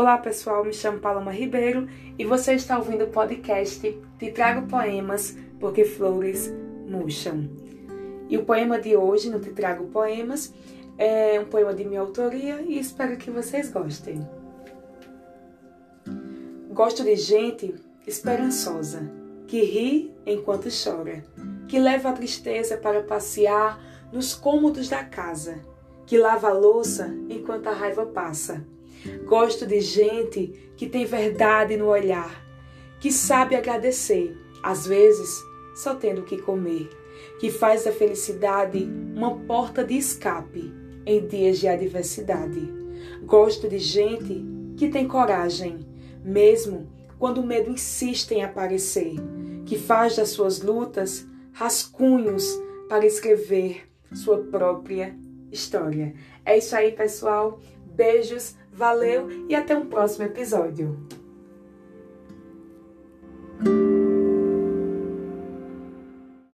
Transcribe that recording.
Olá pessoal, me chamo Paloma Ribeiro e você está ouvindo o podcast Te Trago Poemas porque Flores Murcham. E o poema de hoje, no Te Trago Poemas, é um poema de minha autoria e espero que vocês gostem. Gosto de gente esperançosa, que ri enquanto chora, que leva a tristeza para passear nos cômodos da casa que lava a louça enquanto a raiva passa. Gosto de gente que tem verdade no olhar, que sabe agradecer, às vezes só tendo que comer, que faz da felicidade uma porta de escape em dias de adversidade. Gosto de gente que tem coragem, mesmo quando o medo insiste em aparecer, que faz das suas lutas rascunhos para escrever sua própria história. É isso aí, pessoal. Beijos, valeu e até um próximo episódio.